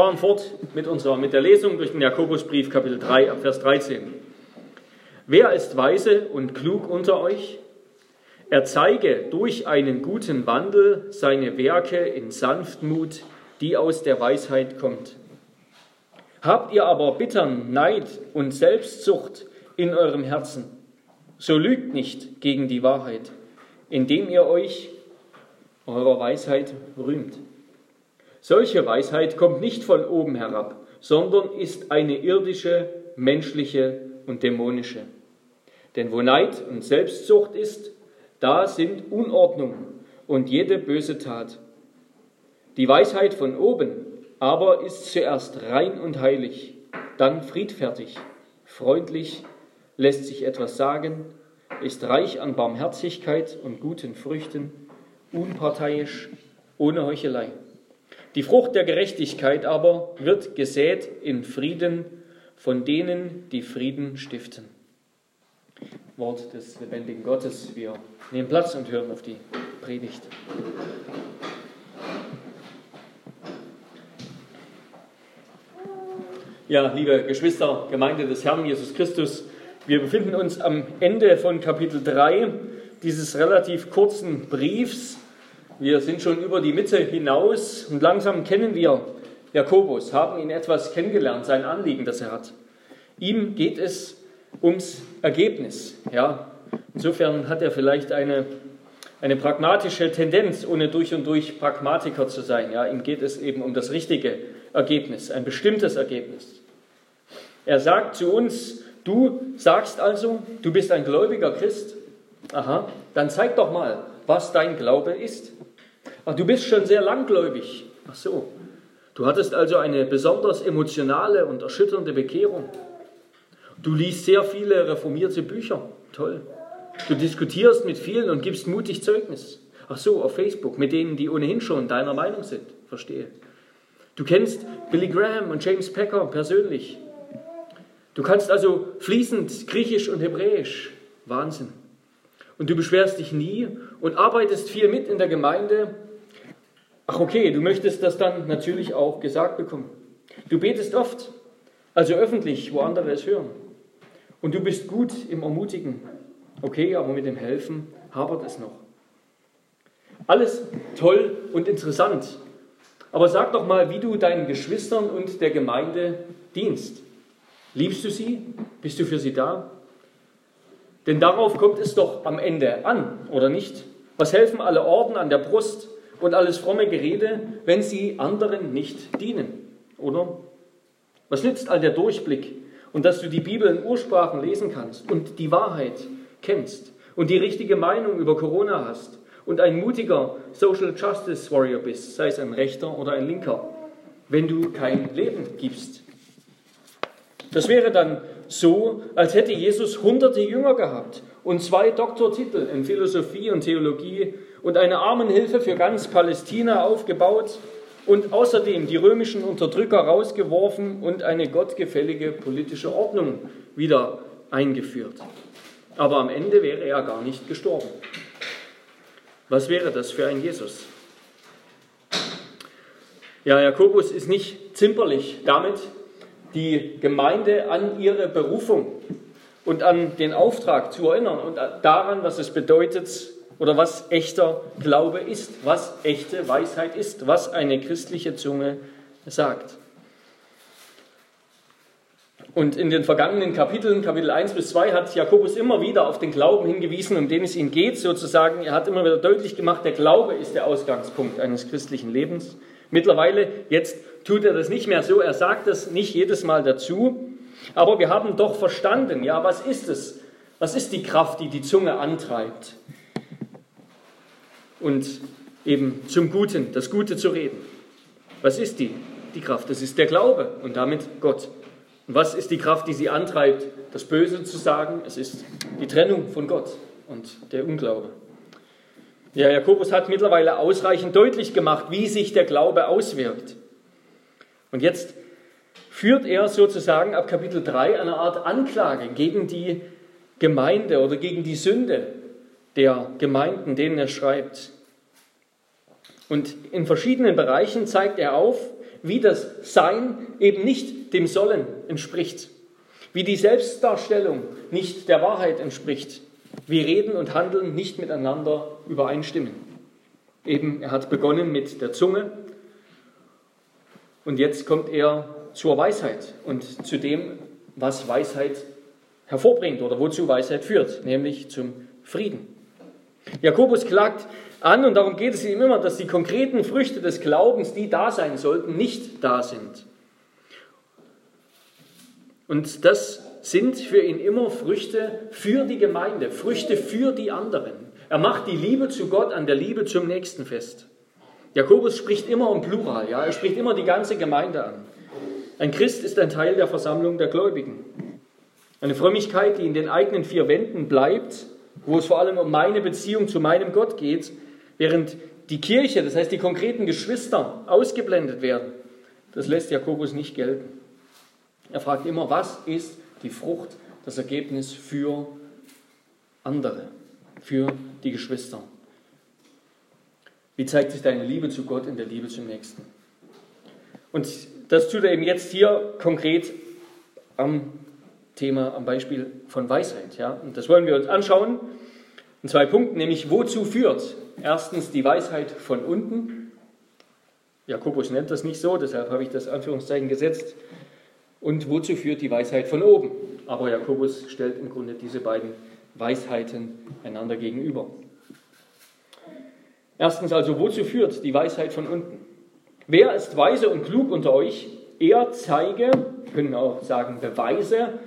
fahren fort mit, unserer, mit der Lesung durch den Jakobusbrief, Kapitel 3, Vers 13. Wer ist weise und klug unter euch? Er zeige durch einen guten Wandel seine Werke in Sanftmut, die aus der Weisheit kommt. Habt ihr aber bittern Neid und Selbstsucht in eurem Herzen, so lügt nicht gegen die Wahrheit, indem ihr euch eurer Weisheit rühmt. Solche Weisheit kommt nicht von oben herab, sondern ist eine irdische, menschliche und dämonische. Denn wo Neid und Selbstsucht ist, da sind Unordnung und jede böse Tat. Die Weisheit von oben aber ist zuerst rein und heilig, dann friedfertig, freundlich, lässt sich etwas sagen, ist reich an Barmherzigkeit und guten Früchten, unparteiisch, ohne Heuchelei. Die Frucht der Gerechtigkeit aber wird gesät in Frieden von denen, die Frieden stiften. Wort des lebendigen Gottes. Wir nehmen Platz und hören auf die Predigt. Ja, liebe Geschwister, Gemeinde des Herrn Jesus Christus, wir befinden uns am Ende von Kapitel 3 dieses relativ kurzen Briefs wir sind schon über die Mitte hinaus und langsam kennen wir Jakobus, haben ihn etwas kennengelernt, sein Anliegen, das er hat. Ihm geht es ums Ergebnis. Ja. Insofern hat er vielleicht eine, eine pragmatische Tendenz, ohne durch und durch Pragmatiker zu sein. Ja. Ihm geht es eben um das richtige Ergebnis, ein bestimmtes Ergebnis. Er sagt zu uns, du sagst also, du bist ein gläubiger Christ. Aha, dann zeig doch mal, was dein Glaube ist. Ach, du bist schon sehr langgläubig. Ach so. Du hattest also eine besonders emotionale und erschütternde Bekehrung. Du liest sehr viele reformierte Bücher. Toll. Du diskutierst mit vielen und gibst mutig Zeugnis. Ach so, auf Facebook, mit denen, die ohnehin schon deiner Meinung sind. Verstehe. Du kennst Billy Graham und James Packer persönlich. Du kannst also fließend Griechisch und Hebräisch. Wahnsinn. Und du beschwerst dich nie und arbeitest viel mit in der Gemeinde Ach okay, du möchtest das dann natürlich auch gesagt bekommen. Du betest oft, also öffentlich, wo andere es hören. Und du bist gut im Ermutigen. Okay, aber mit dem Helfen hapert es noch. Alles toll und interessant. Aber sag doch mal, wie du deinen Geschwistern und der Gemeinde dienst. Liebst du sie? Bist du für sie da? Denn darauf kommt es doch am Ende an, oder nicht? Was helfen alle Orden an der Brust, und alles fromme Gerede, wenn sie anderen nicht dienen, oder? Was nützt all der Durchblick und dass du die Bibel in Ursprachen lesen kannst und die Wahrheit kennst und die richtige Meinung über Corona hast und ein mutiger Social Justice Warrior bist, sei es ein rechter oder ein linker, wenn du kein Leben gibst? Das wäre dann so, als hätte Jesus hunderte Jünger gehabt und zwei Doktortitel in Philosophie und Theologie und eine Armenhilfe für ganz Palästina aufgebaut und außerdem die römischen Unterdrücker rausgeworfen und eine gottgefällige politische Ordnung wieder eingeführt. Aber am Ende wäre er gar nicht gestorben. Was wäre das für ein Jesus? Ja, Jakobus ist nicht zimperlich damit, die Gemeinde an ihre Berufung und an den Auftrag zu erinnern und daran, was es bedeutet, oder was echter Glaube ist, was echte Weisheit ist, was eine christliche Zunge sagt. Und in den vergangenen Kapiteln, Kapitel 1 bis 2, hat Jakobus immer wieder auf den Glauben hingewiesen, um den es ihm geht, sozusagen. Er hat immer wieder deutlich gemacht, der Glaube ist der Ausgangspunkt eines christlichen Lebens. Mittlerweile, jetzt tut er das nicht mehr so, er sagt das nicht jedes Mal dazu, aber wir haben doch verstanden, ja, was ist es? Was ist die Kraft, die die Zunge antreibt? Und eben zum Guten, das Gute zu reden. Was ist die? Die Kraft, das ist der Glaube und damit Gott. Und was ist die Kraft, die sie antreibt, das Böse zu sagen? Es ist die Trennung von Gott und der Unglaube. Ja, Jakobus hat mittlerweile ausreichend deutlich gemacht, wie sich der Glaube auswirkt. Und jetzt führt er sozusagen ab Kapitel 3 eine Art Anklage gegen die Gemeinde oder gegen die Sünde, der Gemeinden, denen er schreibt. Und in verschiedenen Bereichen zeigt er auf, wie das Sein eben nicht dem Sollen entspricht, wie die Selbstdarstellung nicht der Wahrheit entspricht, wie Reden und Handeln nicht miteinander übereinstimmen. Eben, er hat begonnen mit der Zunge und jetzt kommt er zur Weisheit und zu dem, was Weisheit hervorbringt oder wozu Weisheit führt, nämlich zum Frieden. Jakobus klagt an, und darum geht es ihm immer, dass die konkreten Früchte des Glaubens, die da sein sollten, nicht da sind. Und das sind für ihn immer Früchte für die Gemeinde, Früchte für die anderen. Er macht die Liebe zu Gott an der Liebe zum Nächsten fest. Jakobus spricht immer im Plural, ja, er spricht immer die ganze Gemeinde an. Ein Christ ist ein Teil der Versammlung der Gläubigen. Eine Frömmigkeit, die in den eigenen vier Wänden bleibt, wo es vor allem um meine Beziehung zu meinem Gott geht, während die Kirche, das heißt die konkreten Geschwister, ausgeblendet werden. Das lässt Jakobus nicht gelten. Er fragt immer, was ist die Frucht, das Ergebnis für andere, für die Geschwister? Wie zeigt sich deine Liebe zu Gott in der Liebe zum Nächsten? Und das tut er eben jetzt hier konkret am Thema, am Beispiel von Weisheit. Ja? Und das wollen wir uns anschauen in zwei Punkten, nämlich wozu führt erstens die Weisheit von unten. Jakobus nennt das nicht so, deshalb habe ich das Anführungszeichen gesetzt. Und wozu führt die Weisheit von oben? Aber Jakobus stellt im Grunde diese beiden Weisheiten einander gegenüber. Erstens also, wozu führt die Weisheit von unten? Wer ist weise und klug unter euch? Er zeige, können auch sagen, beweise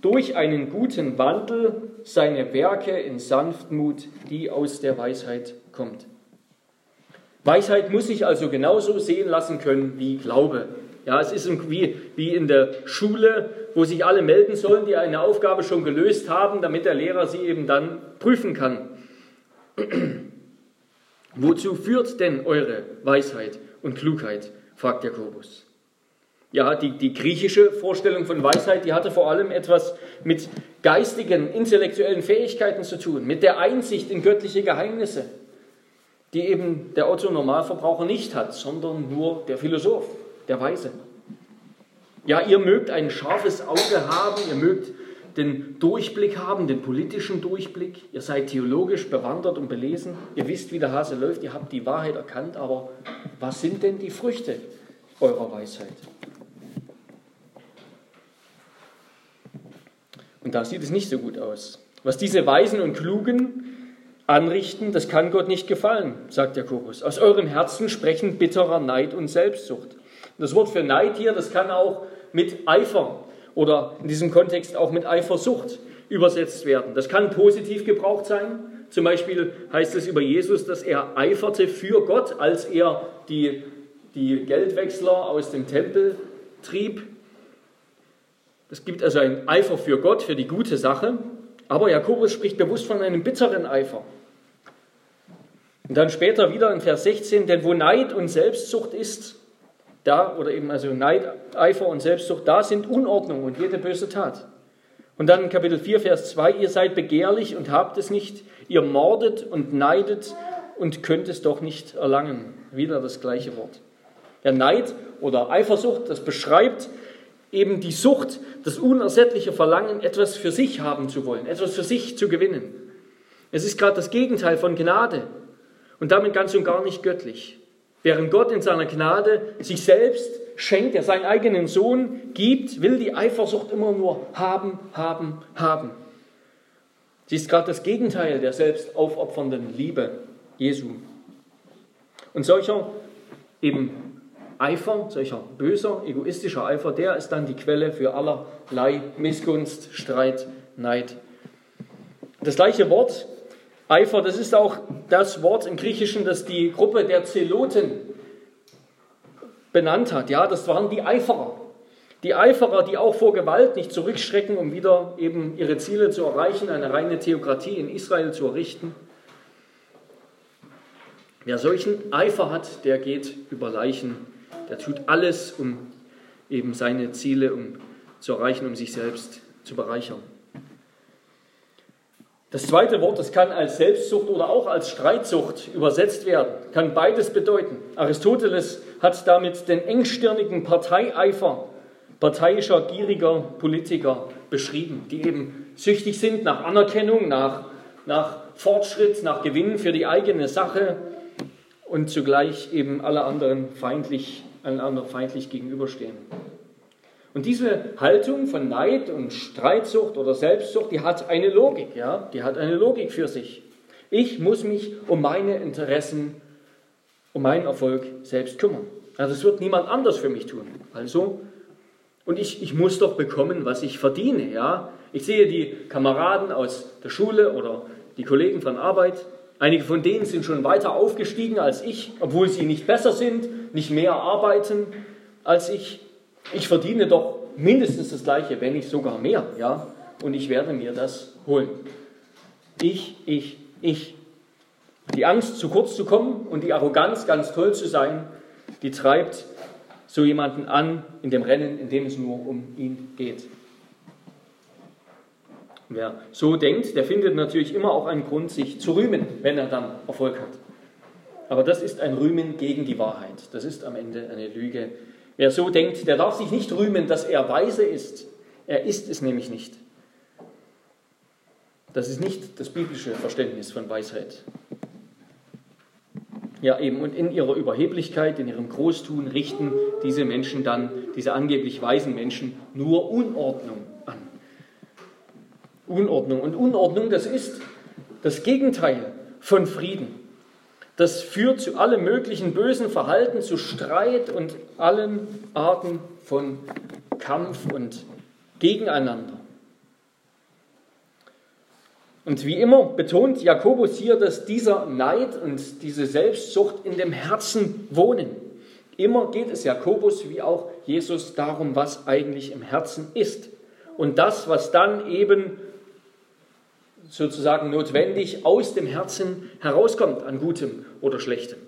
durch einen guten Wandel seine Werke in Sanftmut, die aus der Weisheit kommt. Weisheit muss sich also genauso sehen lassen können wie Glaube. Ja, es ist wie, wie in der Schule, wo sich alle melden sollen, die eine Aufgabe schon gelöst haben, damit der Lehrer sie eben dann prüfen kann. Wozu führt denn eure Weisheit und Klugheit? fragt Jakobus. Ja, die, die griechische Vorstellung von Weisheit, die hatte vor allem etwas mit geistigen, intellektuellen Fähigkeiten zu tun, mit der Einsicht in göttliche Geheimnisse, die eben der Otto Normalverbraucher nicht hat, sondern nur der Philosoph, der Weise. Ja, ihr mögt ein scharfes Auge haben, ihr mögt den Durchblick haben, den politischen Durchblick, ihr seid theologisch bewandert und belesen, ihr wisst, wie der Hase läuft, ihr habt die Wahrheit erkannt, aber was sind denn die Früchte eurer Weisheit? Und da sieht es nicht so gut aus. Was diese Weisen und Klugen anrichten, das kann Gott nicht gefallen, sagt Jakobus. Aus eurem Herzen sprechen bitterer Neid und Selbstsucht. Das Wort für Neid hier, das kann auch mit Eifer oder in diesem Kontext auch mit Eifersucht übersetzt werden. Das kann positiv gebraucht sein. Zum Beispiel heißt es über Jesus, dass er eiferte für Gott, als er die, die Geldwechsler aus dem Tempel trieb. Es gibt also einen Eifer für Gott, für die gute Sache, aber Jakobus spricht bewusst von einem bitteren Eifer. Und dann später wieder in Vers 16, denn wo Neid und Selbstsucht ist, da, oder eben also Neid, Eifer und Selbstsucht, da sind Unordnung und jede böse Tat. Und dann in Kapitel 4, Vers 2, ihr seid begehrlich und habt es nicht, ihr mordet und neidet und könnt es doch nicht erlangen. Wieder das gleiche Wort. Der Neid oder Eifersucht, das beschreibt eben die Sucht, das unersättliche Verlangen, etwas für sich haben zu wollen, etwas für sich zu gewinnen. Es ist gerade das Gegenteil von Gnade und damit ganz und gar nicht göttlich. Während Gott in seiner Gnade sich selbst schenkt, er seinen eigenen Sohn gibt, will die Eifersucht immer nur haben, haben, haben. Sie ist gerade das Gegenteil der selbst aufopfernden Liebe Jesu. Und solcher eben Eifer, solcher böser, egoistischer Eifer, der ist dann die Quelle für allerlei Missgunst, Streit, Neid. Das gleiche Wort, Eifer, das ist auch das Wort im Griechischen, das die Gruppe der Zeloten benannt hat. Ja, das waren die Eiferer. Die Eiferer, die auch vor Gewalt nicht zurückschrecken, um wieder eben ihre Ziele zu erreichen, eine reine Theokratie in Israel zu errichten. Wer solchen Eifer hat, der geht über Leichen der tut alles, um eben seine Ziele um, zu erreichen, um sich selbst zu bereichern. Das zweite Wort, das kann als Selbstsucht oder auch als Streitsucht übersetzt werden, kann beides bedeuten. Aristoteles hat damit den engstirnigen Parteieifer parteiischer, gieriger Politiker beschrieben, die eben süchtig sind nach Anerkennung, nach, nach Fortschritt, nach Gewinn für die eigene Sache und zugleich eben alle anderen feindlich, allen anderen feindlich gegenüberstehen. Und diese Haltung von Neid und Streitsucht oder Selbstsucht, die hat eine Logik, ja, die hat eine Logik für sich. Ich muss mich um meine Interessen, um meinen Erfolg selbst kümmern. Also das wird niemand anders für mich tun. Also, und ich, ich muss doch bekommen, was ich verdiene, ja. Ich sehe die Kameraden aus der Schule oder die Kollegen von Arbeit. Einige von denen sind schon weiter aufgestiegen als ich, obwohl sie nicht besser sind, nicht mehr arbeiten als ich. Ich verdiene doch mindestens das Gleiche, wenn nicht sogar mehr, ja. Und ich werde mir das holen. Ich, ich, ich. Die Angst, zu kurz zu kommen und die Arroganz, ganz toll zu sein, die treibt so jemanden an in dem Rennen, in dem es nur um ihn geht. Wer so denkt, der findet natürlich immer auch einen Grund, sich zu rühmen, wenn er dann Erfolg hat. Aber das ist ein Rühmen gegen die Wahrheit. Das ist am Ende eine Lüge. Wer so denkt, der darf sich nicht rühmen, dass er weise ist. Er ist es nämlich nicht. Das ist nicht das biblische Verständnis von Weisheit. Ja, eben, und in ihrer Überheblichkeit, in ihrem Großtun richten diese Menschen dann, diese angeblich weisen Menschen, nur Unordnung Unordnung. Und Unordnung, das ist das Gegenteil von Frieden. Das führt zu allem möglichen bösen Verhalten, zu Streit und allen Arten von Kampf und Gegeneinander. Und wie immer betont Jakobus hier, dass dieser Neid und diese Selbstsucht in dem Herzen wohnen. Immer geht es Jakobus wie auch Jesus darum, was eigentlich im Herzen ist. Und das, was dann eben sozusagen notwendig aus dem Herzen herauskommt an Gutem oder Schlechtem.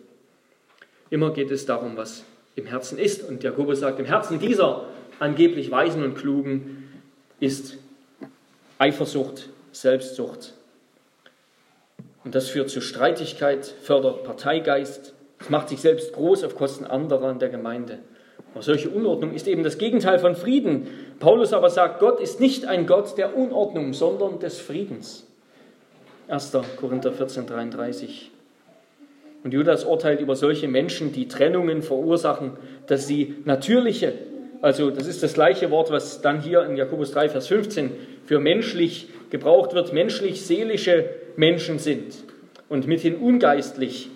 Immer geht es darum, was im Herzen ist. Und Jakobus sagt, im Herzen dieser angeblich Weisen und Klugen ist Eifersucht, Selbstsucht. Und das führt zu Streitigkeit, fördert Parteigeist, es macht sich selbst groß auf Kosten anderer in der Gemeinde. Aber solche Unordnung ist eben das Gegenteil von Frieden. Paulus aber sagt, Gott ist nicht ein Gott der Unordnung, sondern des Friedens. 1. Korinther 14, 33. Und Judas urteilt über solche Menschen, die Trennungen verursachen, dass sie natürliche, also das ist das gleiche Wort, was dann hier in Jakobus 3, Vers 15 für menschlich gebraucht wird, menschlich-seelische Menschen sind und mithin ungeistlich,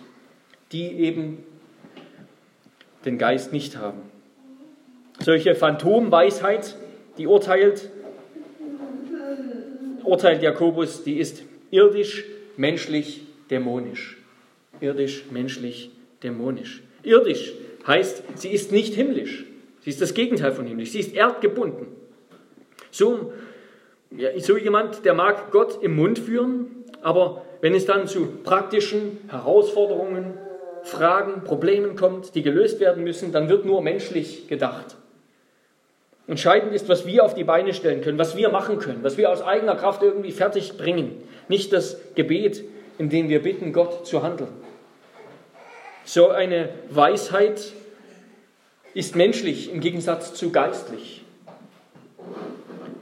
die eben den Geist nicht haben. Solche Phantomweisheit, die urteilt, urteilt Jakobus, die ist Irdisch, menschlich, dämonisch. Irdisch, menschlich, dämonisch. Irdisch heißt, sie ist nicht himmlisch. Sie ist das Gegenteil von himmlisch. Sie ist erdgebunden. So, ja, so jemand, der mag Gott im Mund führen, aber wenn es dann zu praktischen Herausforderungen, Fragen, Problemen kommt, die gelöst werden müssen, dann wird nur menschlich gedacht. Entscheidend ist, was wir auf die Beine stellen können, was wir machen können, was wir aus eigener Kraft irgendwie fertig bringen. Nicht das Gebet, in dem wir bitten, Gott zu handeln. So eine Weisheit ist menschlich im Gegensatz zu geistlich.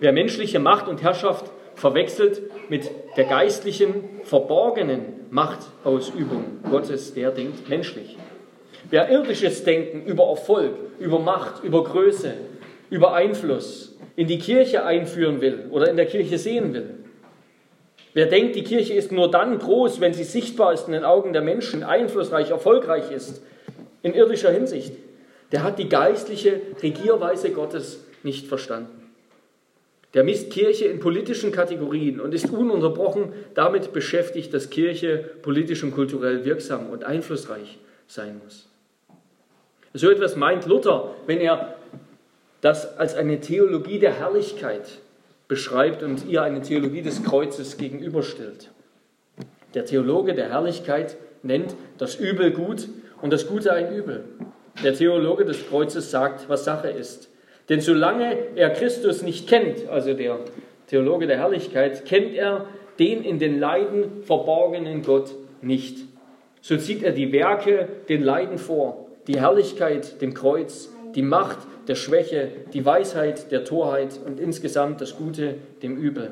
Wer menschliche Macht und Herrschaft verwechselt mit der geistlichen, verborgenen Machtausübung Gottes, der denkt menschlich. Wer irdisches Denken über Erfolg, über Macht, über Größe, über Einfluss in die Kirche einführen will oder in der Kirche sehen will. Wer denkt, die Kirche ist nur dann groß, wenn sie sichtbar ist in den Augen der Menschen, einflussreich, erfolgreich ist, in irdischer Hinsicht, der hat die geistliche Regierweise Gottes nicht verstanden. Der misst Kirche in politischen Kategorien und ist ununterbrochen damit beschäftigt, dass Kirche politisch und kulturell wirksam und einflussreich sein muss. So etwas meint Luther, wenn er das als eine Theologie der Herrlichkeit beschreibt und ihr eine Theologie des Kreuzes gegenüberstellt. Der Theologe der Herrlichkeit nennt das Übel gut und das Gute ein Übel. Der Theologe des Kreuzes sagt, was Sache ist. Denn solange er Christus nicht kennt, also der Theologe der Herrlichkeit, kennt er den in den Leiden verborgenen Gott nicht. So zieht er die Werke den Leiden vor, die Herrlichkeit dem Kreuz, die Macht der Schwäche, die Weisheit der Torheit und insgesamt das Gute dem Übel.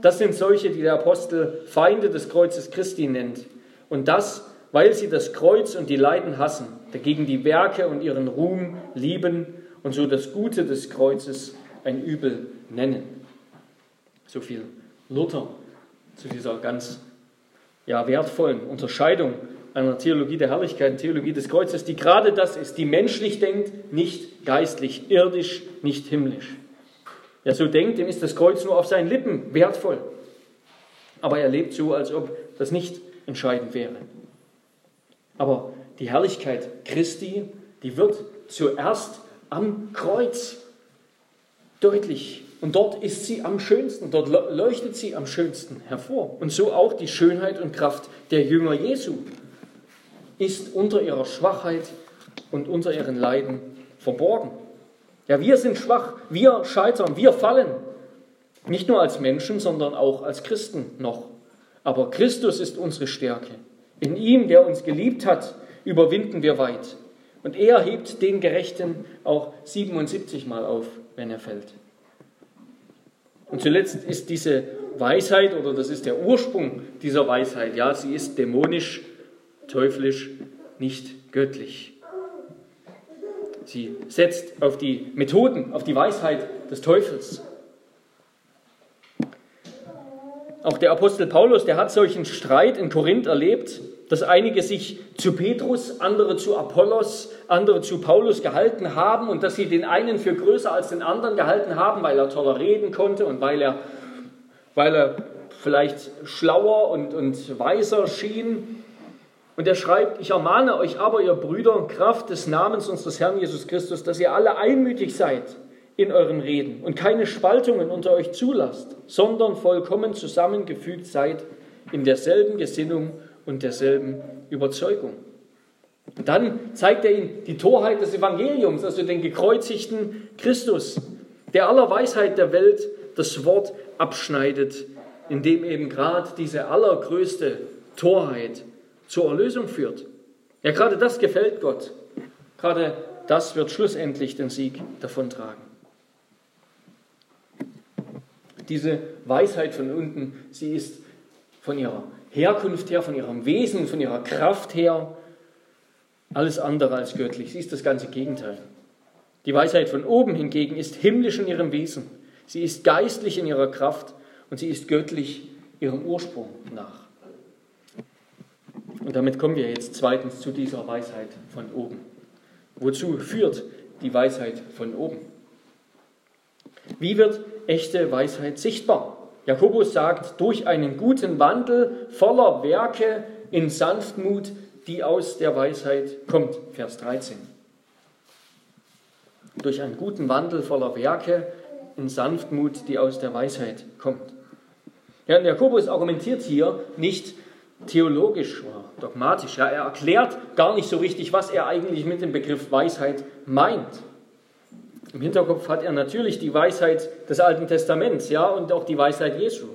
Das sind solche, die der Apostel Feinde des Kreuzes Christi nennt. Und das, weil sie das Kreuz und die Leiden hassen, dagegen die Werke und ihren Ruhm lieben und so das Gute des Kreuzes ein Übel nennen. So viel Luther zu dieser ganz ja, wertvollen Unterscheidung einer Theologie der Herrlichkeit, Theologie des Kreuzes, die gerade das ist, die menschlich denkt, nicht geistlich, irdisch, nicht himmlisch. Wer so denkt, dem ist das Kreuz nur auf seinen Lippen wertvoll. Aber er lebt so, als ob das nicht entscheidend wäre. Aber die Herrlichkeit Christi, die wird zuerst am Kreuz deutlich. Und dort ist sie am schönsten, dort leuchtet sie am schönsten hervor. Und so auch die Schönheit und Kraft der Jünger Jesu ist unter ihrer Schwachheit und unter ihren Leiden verborgen. Ja, wir sind schwach, wir scheitern, wir fallen. Nicht nur als Menschen, sondern auch als Christen noch. Aber Christus ist unsere Stärke. In ihm, der uns geliebt hat, überwinden wir weit. Und er hebt den Gerechten auch 77 Mal auf, wenn er fällt. Und zuletzt ist diese Weisheit, oder das ist der Ursprung dieser Weisheit, ja, sie ist dämonisch, teuflisch, nicht göttlich. Sie setzt auf die Methoden, auf die Weisheit des Teufels. Auch der Apostel Paulus, der hat solchen Streit in Korinth erlebt, dass einige sich zu Petrus, andere zu Apollos, andere zu Paulus gehalten haben und dass sie den einen für größer als den anderen gehalten haben, weil er toller reden konnte und weil er, weil er vielleicht schlauer und, und weiser schien. Und er schreibt, ich ermahne euch aber, ihr Brüder, Kraft des Namens unseres Herrn Jesus Christus, dass ihr alle einmütig seid in euren Reden und keine Spaltungen unter euch zulasst, sondern vollkommen zusammengefügt seid in derselben Gesinnung und derselben Überzeugung. Und dann zeigt er ihnen die Torheit des Evangeliums, also den gekreuzigten Christus, der aller Weisheit der Welt das Wort abschneidet, indem eben gerade diese allergrößte Torheit zur Erlösung führt. Ja, gerade das gefällt Gott. Gerade das wird schlussendlich den Sieg davontragen. Diese Weisheit von unten, sie ist von ihrer Herkunft her, von ihrem Wesen, von ihrer Kraft her alles andere als göttlich. Sie ist das ganze Gegenteil. Die Weisheit von oben hingegen ist himmlisch in ihrem Wesen. Sie ist geistlich in ihrer Kraft und sie ist göttlich ihrem Ursprung nach. Und damit kommen wir jetzt zweitens zu dieser Weisheit von oben. Wozu führt die Weisheit von oben? Wie wird echte Weisheit sichtbar? Jakobus sagt, durch einen guten Wandel voller Werke in Sanftmut, die aus der Weisheit kommt. Vers 13. Durch einen guten Wandel voller Werke in Sanftmut, die aus der Weisheit kommt. Ja, Jakobus argumentiert hier nicht theologisch oder dogmatisch. Ja, er erklärt gar nicht so richtig, was er eigentlich mit dem Begriff Weisheit meint. Im Hinterkopf hat er natürlich die Weisheit des Alten Testaments, ja, und auch die Weisheit Jesu.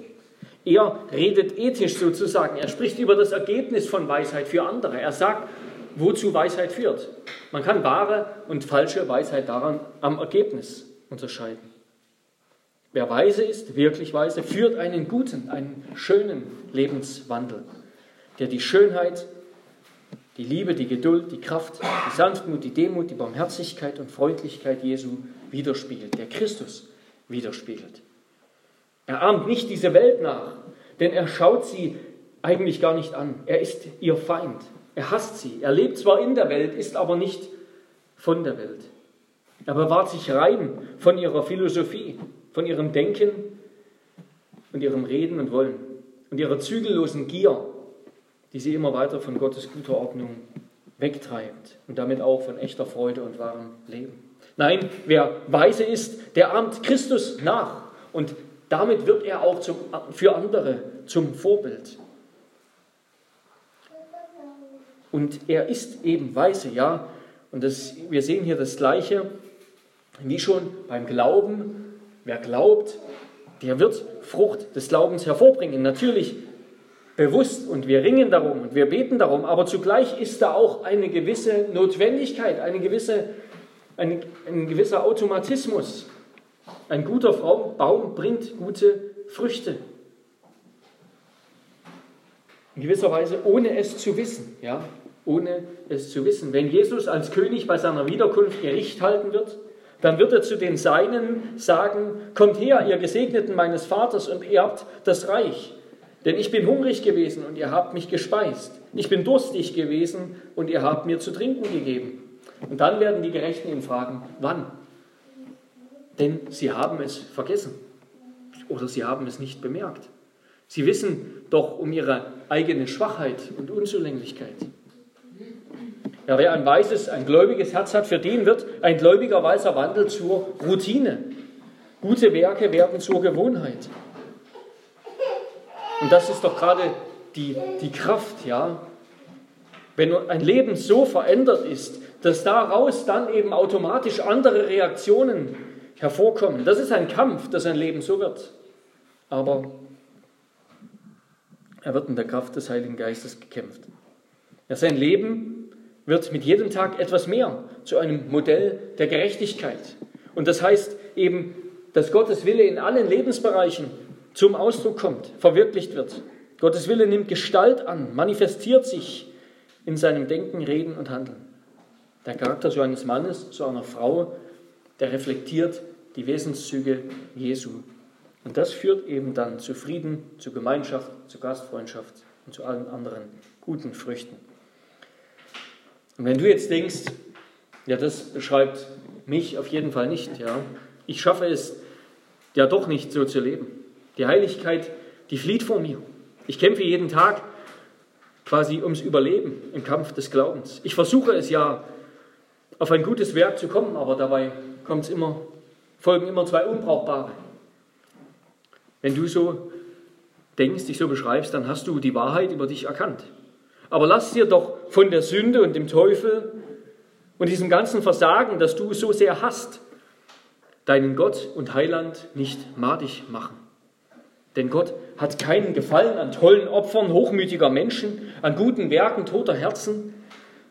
Er redet ethisch sozusagen. Er spricht über das Ergebnis von Weisheit für andere. Er sagt, wozu Weisheit führt. Man kann wahre und falsche Weisheit daran am Ergebnis unterscheiden. Wer weise ist, wirklich weise, führt einen guten, einen schönen Lebenswandel, der die Schönheit die Liebe, die Geduld, die Kraft, die Sanftmut, die Demut, die Barmherzigkeit und Freundlichkeit Jesu widerspiegelt, der Christus widerspiegelt. Er ahmt nicht diese Welt nach, denn er schaut sie eigentlich gar nicht an. Er ist ihr Feind. Er hasst sie. Er lebt zwar in der Welt, ist aber nicht von der Welt. Er bewahrt sich rein von ihrer Philosophie, von ihrem Denken und ihrem Reden und Wollen und ihrer zügellosen Gier die sie immer weiter von Gottes guter Ordnung wegtreibt und damit auch von echter Freude und wahrem Leben. Nein, wer weise ist, der ahmt Christus nach und damit wird er auch zum, für andere zum Vorbild. Und er ist eben weise, ja. Und das, wir sehen hier das Gleiche wie schon beim Glauben. Wer glaubt, der wird Frucht des Glaubens hervorbringen. Natürlich bewusst und wir ringen darum und wir beten darum, aber zugleich ist da auch eine gewisse Notwendigkeit, eine gewisse, ein, ein gewisser Automatismus. Ein guter Baum bringt gute Früchte. In gewisser Weise ohne es zu wissen, ja, ohne es zu wissen. Wenn Jesus als König bei seiner Wiederkunft Gericht halten wird, dann wird er zu den Seinen sagen, kommt her, ihr Gesegneten meines Vaters, und erbt das Reich. Denn ich bin hungrig gewesen und ihr habt mich gespeist. Ich bin durstig gewesen und ihr habt mir zu trinken gegeben. Und dann werden die Gerechten ihn fragen, wann? Denn sie haben es vergessen oder sie haben es nicht bemerkt. Sie wissen doch um ihre eigene Schwachheit und Unzulänglichkeit. Ja, wer ein weises, ein gläubiges Herz hat, für den wird ein gläubiger weiser Wandel zur Routine. Gute Werke werden zur Gewohnheit. Und das ist doch gerade die, die Kraft, ja. Wenn ein Leben so verändert ist, dass daraus dann eben automatisch andere Reaktionen hervorkommen. Das ist ein Kampf, dass ein Leben so wird. Aber er wird in der Kraft des Heiligen Geistes gekämpft. Ja, sein Leben wird mit jedem Tag etwas mehr zu einem Modell der Gerechtigkeit. Und das heißt eben, dass Gottes Wille in allen Lebensbereichen zum Ausdruck kommt, verwirklicht wird. Gottes Wille nimmt Gestalt an, manifestiert sich in seinem Denken, Reden und Handeln. Der Charakter so eines Mannes, so einer Frau, der reflektiert die Wesenszüge Jesu. Und das führt eben dann zu Frieden, zu Gemeinschaft, zu Gastfreundschaft und zu allen anderen guten Früchten. Und wenn du jetzt denkst, ja, das beschreibt mich auf jeden Fall nicht, ja, ich schaffe es ja doch nicht so zu leben. Die Heiligkeit, die flieht vor mir. Ich kämpfe jeden Tag quasi ums Überleben im Kampf des Glaubens. Ich versuche es ja, auf ein gutes Werk zu kommen, aber dabei kommt immer, folgen immer zwei unbrauchbare. Wenn du so denkst, dich so beschreibst, dann hast du die Wahrheit über dich erkannt. Aber lass dir doch von der Sünde und dem Teufel und diesem ganzen Versagen, das du so sehr hast, deinen Gott und Heiland nicht madig machen. Denn Gott hat keinen Gefallen an tollen Opfern hochmütiger Menschen, an guten Werken toter Herzen.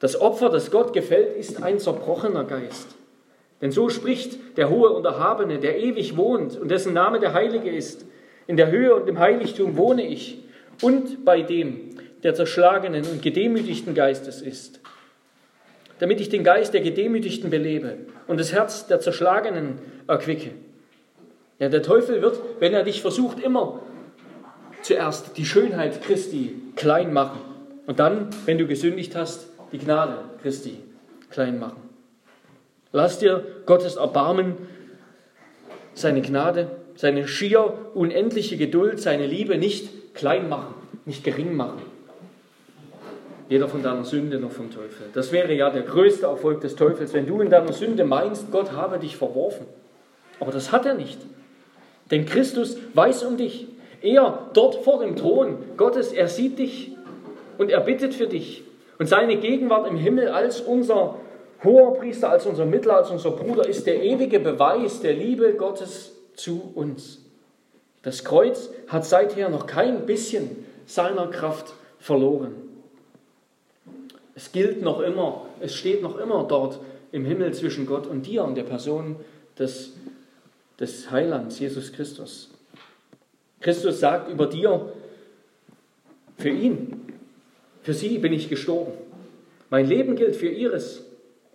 Das Opfer, das Gott gefällt, ist ein zerbrochener Geist. Denn so spricht der hohe und Erhabene, der ewig wohnt und dessen Name der Heilige ist. In der Höhe und im Heiligtum wohne ich und bei dem, der zerschlagenen und gedemütigten Geistes ist, damit ich den Geist der Gedemütigten belebe und das Herz der Zerschlagenen erquicke. Ja, der Teufel wird, wenn er dich versucht, immer zuerst die Schönheit Christi klein machen und dann, wenn du gesündigt hast, die Gnade Christi klein machen. Lass dir Gottes Erbarmen, seine Gnade, seine schier unendliche Geduld, seine Liebe nicht klein machen, nicht gering machen. Weder von deiner Sünde noch vom Teufel. Das wäre ja der größte Erfolg des Teufels, wenn du in deiner Sünde meinst, Gott habe dich verworfen. Aber das hat er nicht. Denn Christus weiß um dich. Er dort vor dem Thron Gottes, er sieht dich und er bittet für dich. Und seine Gegenwart im Himmel als unser hoher Priester, als unser Mittler, als unser Bruder ist der ewige Beweis der Liebe Gottes zu uns. Das Kreuz hat seither noch kein bisschen seiner Kraft verloren. Es gilt noch immer, es steht noch immer dort im Himmel zwischen Gott und dir und der Person des des Heilands, Jesus Christus. Christus sagt über dir, für ihn, für sie bin ich gestorben. Mein Leben gilt für ihres.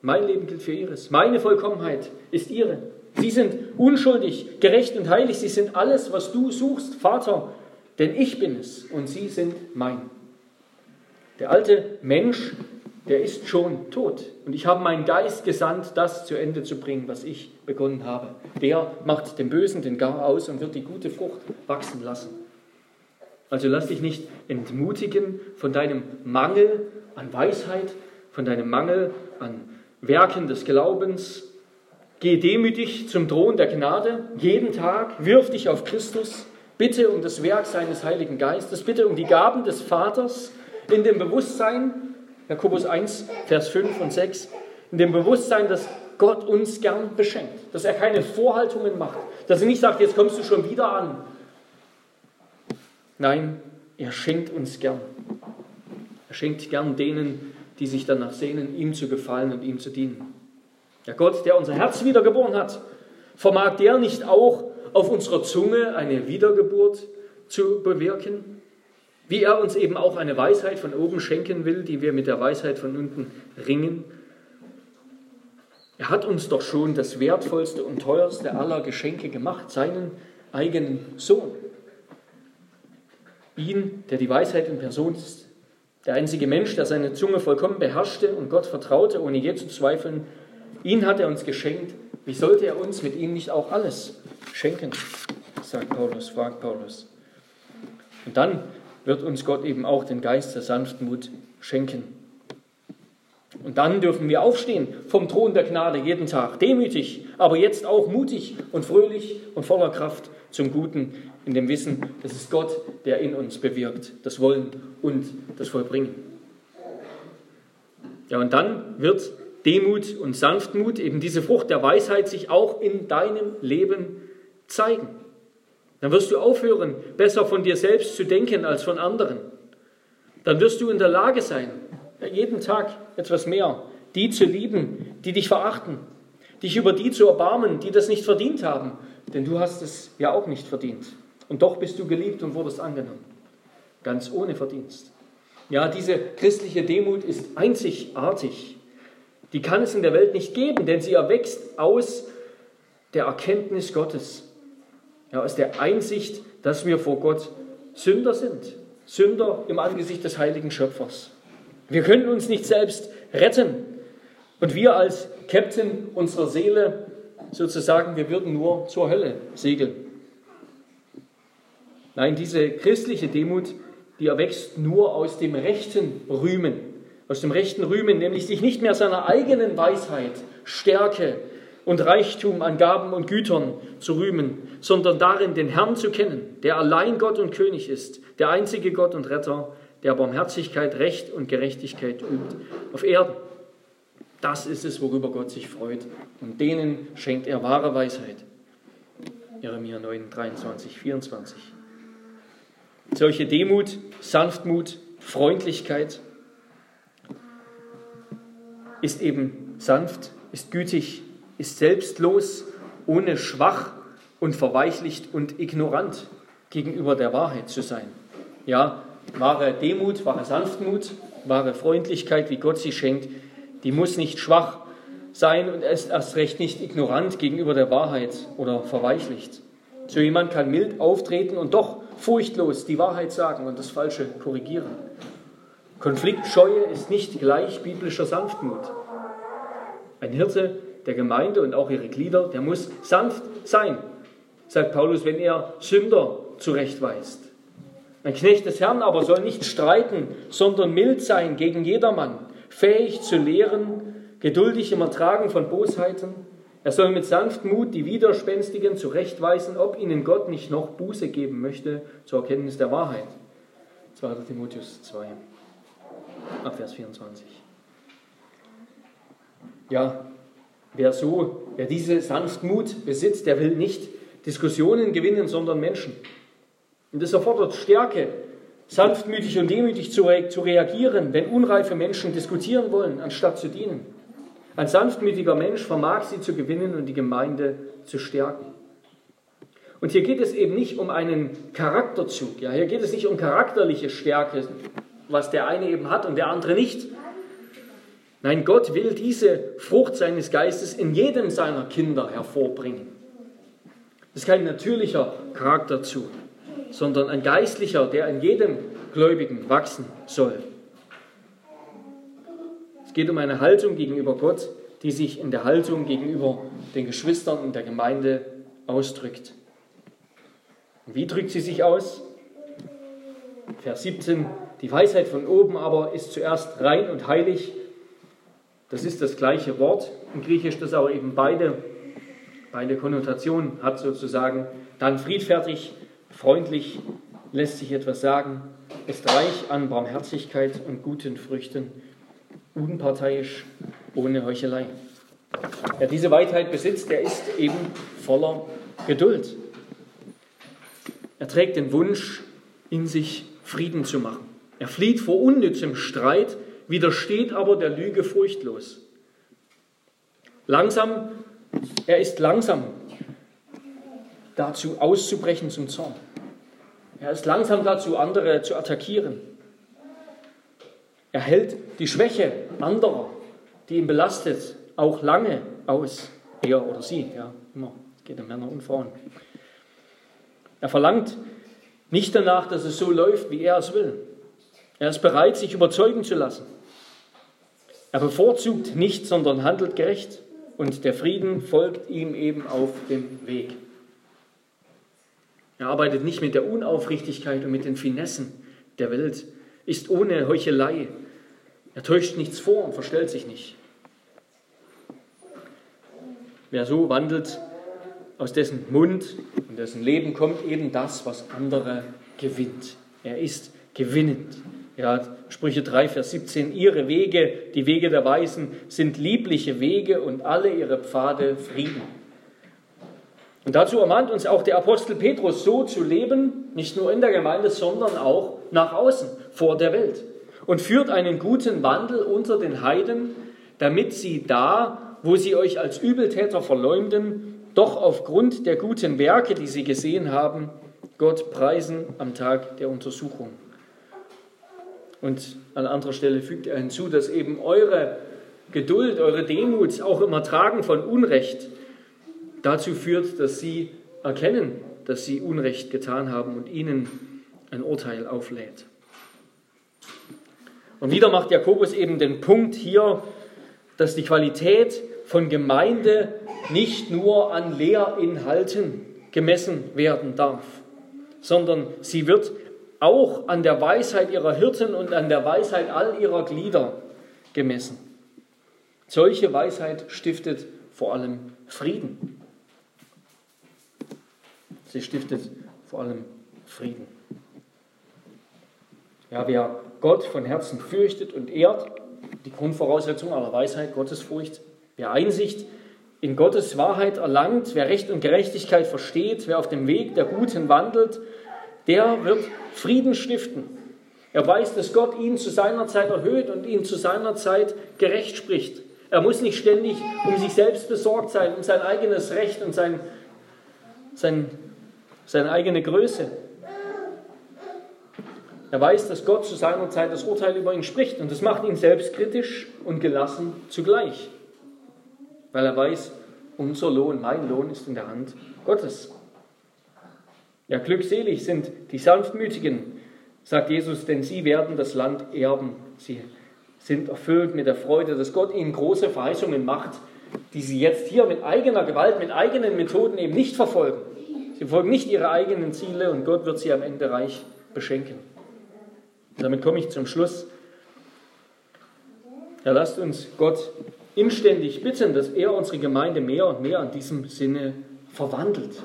Mein Leben gilt für ihres. Meine Vollkommenheit ist ihre. Sie sind unschuldig, gerecht und heilig. Sie sind alles, was du suchst, Vater, denn ich bin es und sie sind mein. Der alte Mensch der ist schon tot. Und ich habe meinen Geist gesandt, das zu Ende zu bringen, was ich begonnen habe. Der macht dem Bösen den Gar aus und wird die gute Frucht wachsen lassen. Also lass dich nicht entmutigen von deinem Mangel an Weisheit, von deinem Mangel an Werken des Glaubens. Geh demütig zum Thron der Gnade jeden Tag, wirf dich auf Christus, bitte um das Werk seines Heiligen Geistes, bitte um die Gaben des Vaters in dem Bewusstsein, Jakobus 1, Vers 5 und 6, in dem Bewusstsein, dass Gott uns gern beschenkt, dass er keine Vorhaltungen macht, dass er nicht sagt, jetzt kommst du schon wieder an. Nein, er schenkt uns gern. Er schenkt gern denen, die sich danach sehnen, ihm zu gefallen und ihm zu dienen. Der Gott, der unser Herz wiedergeboren hat, vermag der nicht auch auf unserer Zunge eine Wiedergeburt zu bewirken? Wie er uns eben auch eine Weisheit von oben schenken will, die wir mit der Weisheit von unten ringen. Er hat uns doch schon das wertvollste und teuerste aller Geschenke gemacht, seinen eigenen Sohn. Ihn, der die Weisheit in Person ist, der einzige Mensch, der seine Zunge vollkommen beherrschte und Gott vertraute, ohne je zu zweifeln, ihn hat er uns geschenkt. Wie sollte er uns mit ihm nicht auch alles schenken? sagt Paulus, fragt Paulus. Und dann wird uns Gott eben auch den Geist der Sanftmut schenken. Und dann dürfen wir aufstehen vom Thron der Gnade jeden Tag, demütig, aber jetzt auch mutig und fröhlich und voller Kraft zum Guten, in dem Wissen, das ist Gott, der in uns bewirkt, das Wollen und das Vollbringen. Ja, und dann wird Demut und Sanftmut, eben diese Frucht der Weisheit, sich auch in deinem Leben zeigen. Dann wirst du aufhören, besser von dir selbst zu denken als von anderen. Dann wirst du in der Lage sein, jeden Tag etwas mehr, die zu lieben, die dich verachten, dich über die zu erbarmen, die das nicht verdient haben, denn du hast es ja auch nicht verdient. Und doch bist du geliebt und wurdest angenommen, ganz ohne Verdienst. Ja, diese christliche Demut ist einzigartig. Die kann es in der Welt nicht geben, denn sie erwächst aus der Erkenntnis Gottes, ja, aus der Einsicht, dass wir vor Gott Sünder sind, Sünder im Angesicht des heiligen Schöpfers. Wir können uns nicht selbst retten und wir als Captain unserer Seele sozusagen, wir würden nur zur Hölle segeln. Nein, diese christliche Demut, die erwächst nur aus dem rechten Rühmen, aus dem rechten Rühmen, nämlich sich nicht mehr seiner eigenen Weisheit, Stärke und Reichtum an Gaben und Gütern zu rühmen, sondern darin den Herrn zu kennen, der allein Gott und König ist, der einzige Gott und Retter, der Barmherzigkeit, Recht und Gerechtigkeit übt auf Erden. Das ist es, worüber Gott sich freut. Und denen schenkt er wahre Weisheit. Jeremia 9, 23, 24. Solche Demut, Sanftmut, Freundlichkeit ist eben sanft, ist gütig, ist selbstlos, ohne schwach und verweichlicht und ignorant gegenüber der Wahrheit zu sein. Ja, wahre Demut, wahre Sanftmut, wahre Freundlichkeit, wie Gott sie schenkt, die muss nicht schwach sein und ist erst recht nicht ignorant gegenüber der Wahrheit oder verweichlicht. So jemand kann mild auftreten und doch furchtlos die Wahrheit sagen und das Falsche korrigieren. Konfliktscheue ist nicht gleich biblischer Sanftmut. Ein Hirte der Gemeinde und auch ihre Glieder, der muss sanft sein, sagt Paulus, wenn er Sünder zurechtweist. Ein Knecht des Herrn aber soll nicht streiten, sondern mild sein gegen jedermann, fähig zu lehren, geduldig im Ertragen von Bosheiten. Er soll mit Sanftmut die Widerspenstigen zurechtweisen, ob ihnen Gott nicht noch Buße geben möchte zur Erkenntnis der Wahrheit. 2. Timotheus 2, Abvers 24. Ja, wer so, wer diese Sanftmut besitzt, der will nicht Diskussionen gewinnen, sondern Menschen. Und es erfordert Stärke, sanftmütig und demütig zu, re zu reagieren, wenn unreife Menschen diskutieren wollen, anstatt zu dienen. Ein sanftmütiger Mensch vermag sie zu gewinnen und die Gemeinde zu stärken. Und hier geht es eben nicht um einen Charakterzug. Ja? Hier geht es nicht um charakterliche Stärke, was der eine eben hat und der andere nicht. Nein, Gott will diese Frucht seines Geistes in jedem seiner Kinder hervorbringen. Das ist kein natürlicher Charakterzug sondern ein Geistlicher, der in jedem Gläubigen wachsen soll. Es geht um eine Haltung gegenüber Gott, die sich in der Haltung gegenüber den Geschwistern und der Gemeinde ausdrückt. Und wie drückt sie sich aus? Vers 17, die Weisheit von oben aber ist zuerst rein und heilig. Das ist das gleiche Wort im Griechisch, das aber eben beide, beide Konnotationen hat sozusagen. Dann friedfertig, Freundlich lässt sich etwas sagen, ist reich an Barmherzigkeit und guten Früchten, unparteiisch, ohne Heuchelei. Wer diese Weisheit besitzt, der ist eben voller Geduld. Er trägt den Wunsch, in sich Frieden zu machen. Er flieht vor unnützem Streit, widersteht aber der Lüge furchtlos. Langsam, er ist langsam dazu auszubrechen zum Zorn. Er ist langsam dazu, andere zu attackieren. Er hält die Schwäche anderer, die ihn belastet, auch lange aus. Er oder sie, ja, immer. Geht um Männer und Frauen. Er verlangt nicht danach, dass es so läuft, wie er es will. Er ist bereit, sich überzeugen zu lassen. Er bevorzugt nicht, sondern handelt gerecht. Und der Frieden folgt ihm eben auf dem Weg. Er arbeitet nicht mit der Unaufrichtigkeit und mit den Finessen der Welt, ist ohne Heuchelei. Er täuscht nichts vor und verstellt sich nicht. Wer so wandelt, aus dessen Mund und dessen Leben kommt eben das, was andere gewinnt. Er ist gewinnend. Ja, Sprüche 3, Vers 17, ihre Wege, die Wege der Weisen, sind liebliche Wege und alle ihre Pfade Frieden. Und dazu ermahnt uns auch der Apostel Petrus, so zu leben, nicht nur in der Gemeinde, sondern auch nach außen, vor der Welt. Und führt einen guten Wandel unter den Heiden, damit sie da, wo sie euch als Übeltäter verleumden, doch aufgrund der guten Werke, die sie gesehen haben, Gott preisen am Tag der Untersuchung. Und an anderer Stelle fügt er hinzu, dass eben eure Geduld, eure Demut, auch im Ertragen von Unrecht dazu führt, dass sie erkennen, dass sie Unrecht getan haben und ihnen ein Urteil auflädt. Und wieder macht Jakobus eben den Punkt hier, dass die Qualität von Gemeinde nicht nur an Lehrinhalten gemessen werden darf, sondern sie wird auch an der Weisheit ihrer Hirten und an der Weisheit all ihrer Glieder gemessen. Solche Weisheit stiftet vor allem Frieden. Sie stiftet vor allem Frieden. Ja, wer Gott von Herzen fürchtet und ehrt, die Grundvoraussetzung aller Weisheit, Gottesfurcht, wer Einsicht in Gottes Wahrheit erlangt, wer Recht und Gerechtigkeit versteht, wer auf dem Weg der Guten wandelt, der wird Frieden stiften. Er weiß, dass Gott ihn zu seiner Zeit erhöht und ihn zu seiner Zeit gerecht spricht. Er muss nicht ständig um sich selbst besorgt sein, um sein eigenes Recht und sein, sein, seine eigene Größe. Er weiß, dass Gott zu seiner Zeit das Urteil über ihn spricht und das macht ihn selbstkritisch und gelassen zugleich weil er weiß, unser Lohn, mein Lohn ist in der Hand Gottes. Ja, glückselig sind die Sanftmütigen, sagt Jesus, denn sie werden das Land erben. Sie sind erfüllt mit der Freude, dass Gott ihnen große Verheißungen macht, die sie jetzt hier mit eigener Gewalt, mit eigenen Methoden eben nicht verfolgen. Sie verfolgen nicht ihre eigenen Ziele und Gott wird sie am Ende reich beschenken. Und damit komme ich zum Schluss. Ja, lasst uns Gott inständig bitten, dass er unsere Gemeinde mehr und mehr in diesem Sinne verwandelt.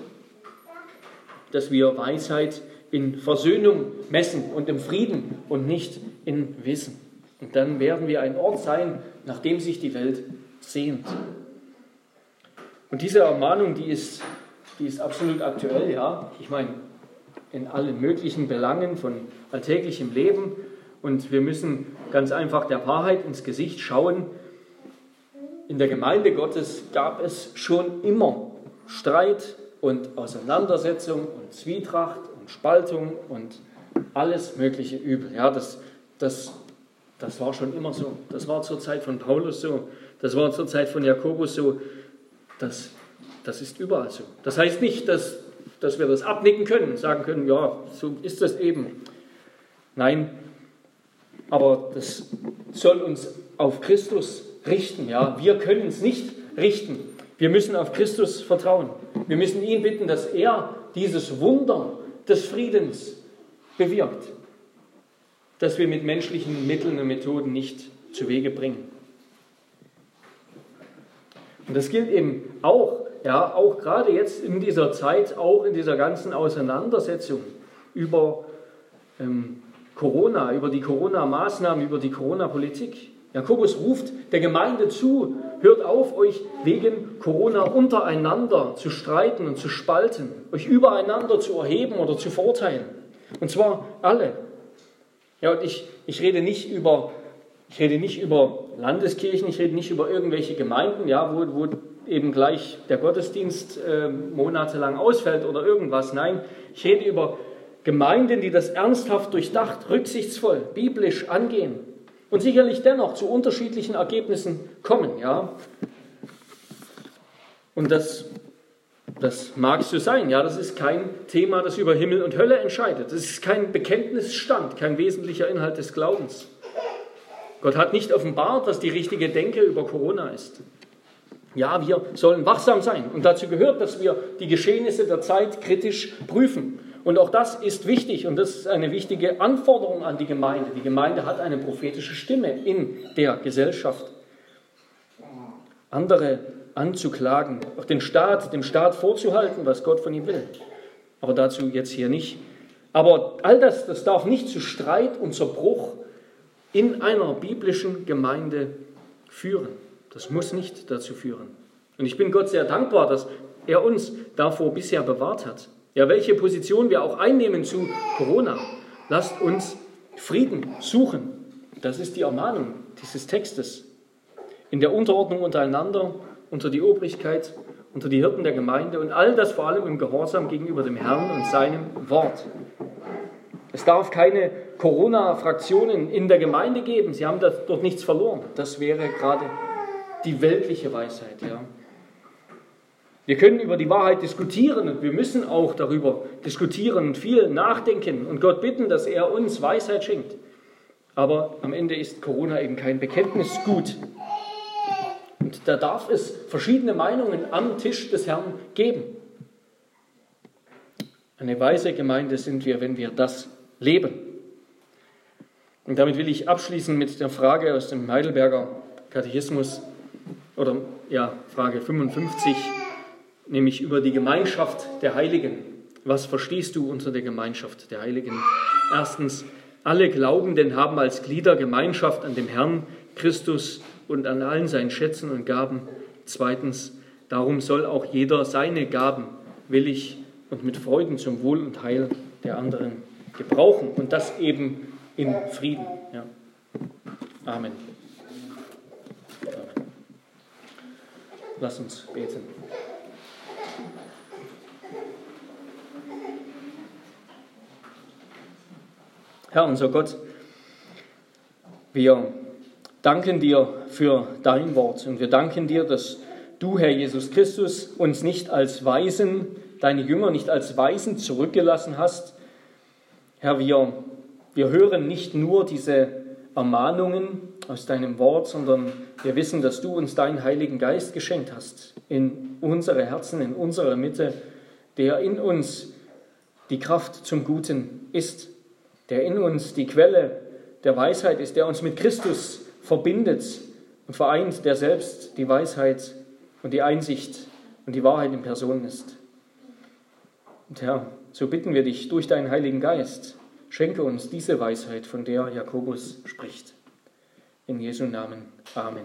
Dass wir Weisheit in Versöhnung messen und im Frieden und nicht in Wissen. Und dann werden wir ein Ort sein, nach dem sich die Welt sehnt. Und diese Ermahnung, die ist, die ist absolut aktuell, ja. Ich meine, in allen möglichen Belangen von alltäglichem Leben. Und wir müssen ganz einfach der Wahrheit ins Gesicht schauen in der Gemeinde Gottes gab es schon immer Streit und Auseinandersetzung und Zwietracht und Spaltung und alles mögliche Übel. Ja, das, das, das war schon immer so. Das war zur Zeit von Paulus so. Das war zur Zeit von Jakobus so. Das, das ist überall so. Das heißt nicht, dass, dass wir das abnicken können, sagen können, ja, so ist das eben. Nein, aber das soll uns auf Christus richten. Ja? Wir können es nicht richten. Wir müssen auf Christus vertrauen. Wir müssen ihn bitten, dass er dieses Wunder des Friedens bewirkt, das wir mit menschlichen Mitteln und Methoden nicht zu Wege bringen. Und das gilt eben auch, ja, auch gerade jetzt in dieser Zeit, auch in dieser ganzen Auseinandersetzung über ähm, Corona, über die Corona-Maßnahmen, über die Corona-Politik. Jakobus ruft der Gemeinde zu, hört auf, euch wegen Corona untereinander zu streiten und zu spalten, euch übereinander zu erheben oder zu verurteilen. Und zwar alle. Ja, und ich, ich rede nicht über, ich rede nicht über Landeskirchen, ich rede nicht über irgendwelche Gemeinden, ja, wo, wo eben gleich der Gottesdienst äh, monatelang ausfällt oder irgendwas. Nein, ich rede über Gemeinden, die das ernsthaft durchdacht, rücksichtsvoll, biblisch angehen und sicherlich dennoch zu unterschiedlichen Ergebnissen kommen. Ja? Und das, das mag so sein. Ja? Das ist kein Thema, das über Himmel und Hölle entscheidet. Das ist kein Bekenntnisstand, kein wesentlicher Inhalt des Glaubens. Gott hat nicht offenbart, was die richtige Denke über Corona ist. Ja, wir sollen wachsam sein. Und dazu gehört, dass wir die Geschehnisse der Zeit kritisch prüfen. Und auch das ist wichtig und das ist eine wichtige Anforderung an die Gemeinde. Die Gemeinde hat eine prophetische Stimme in der Gesellschaft. Andere anzuklagen, auch den Staat, dem Staat vorzuhalten, was Gott von ihm will. Aber dazu jetzt hier nicht. Aber all das, das darf nicht zu Streit und Zerbruch in einer biblischen Gemeinde führen. Das muss nicht dazu führen. Und ich bin Gott sehr dankbar, dass er uns davor bisher bewahrt hat. Ja, welche Position wir auch einnehmen zu Corona, lasst uns Frieden suchen. Das ist die Ermahnung dieses Textes. In der Unterordnung untereinander, unter die Obrigkeit, unter die Hirten der Gemeinde und all das vor allem im Gehorsam gegenüber dem Herrn und seinem Wort. Es darf keine Corona-Fraktionen in der Gemeinde geben. Sie haben dort nichts verloren. Das wäre gerade die weltliche Weisheit. Ja. Wir können über die Wahrheit diskutieren und wir müssen auch darüber diskutieren und viel nachdenken und Gott bitten, dass er uns Weisheit schenkt. Aber am Ende ist Corona eben kein Bekenntnisgut. Und da darf es verschiedene Meinungen am Tisch des Herrn geben. Eine weise Gemeinde sind wir, wenn wir das leben. Und damit will ich abschließen mit der Frage aus dem Heidelberger Katechismus oder ja, Frage 55, nämlich über die Gemeinschaft der Heiligen. Was verstehst du unter der Gemeinschaft der Heiligen? Erstens, alle Glaubenden haben als Glieder Gemeinschaft an dem Herrn Christus und an allen seinen Schätzen und Gaben. Zweitens, darum soll auch jeder seine Gaben willig und mit Freuden zum Wohl und Heil der anderen gebrauchen und das eben in Frieden. Ja. Amen. Lass uns beten. Herr unser Gott, wir danken dir für dein Wort und wir danken dir, dass du, Herr Jesus Christus, uns nicht als Weisen, deine Jünger nicht als Weisen zurückgelassen hast. Herr, wir, wir hören nicht nur diese Ermahnungen aus deinem Wort, sondern wir wissen, dass du uns deinen Heiligen Geist geschenkt hast in unsere Herzen, in unsere Mitte, der in uns die Kraft zum Guten ist, der in uns die Quelle der Weisheit ist, der uns mit Christus verbindet und vereint, der selbst die Weisheit und die Einsicht und die Wahrheit in Person ist. Und Herr, so bitten wir dich durch deinen Heiligen Geist, schenke uns diese Weisheit, von der Jakobus spricht. In Jesu Namen. Amen.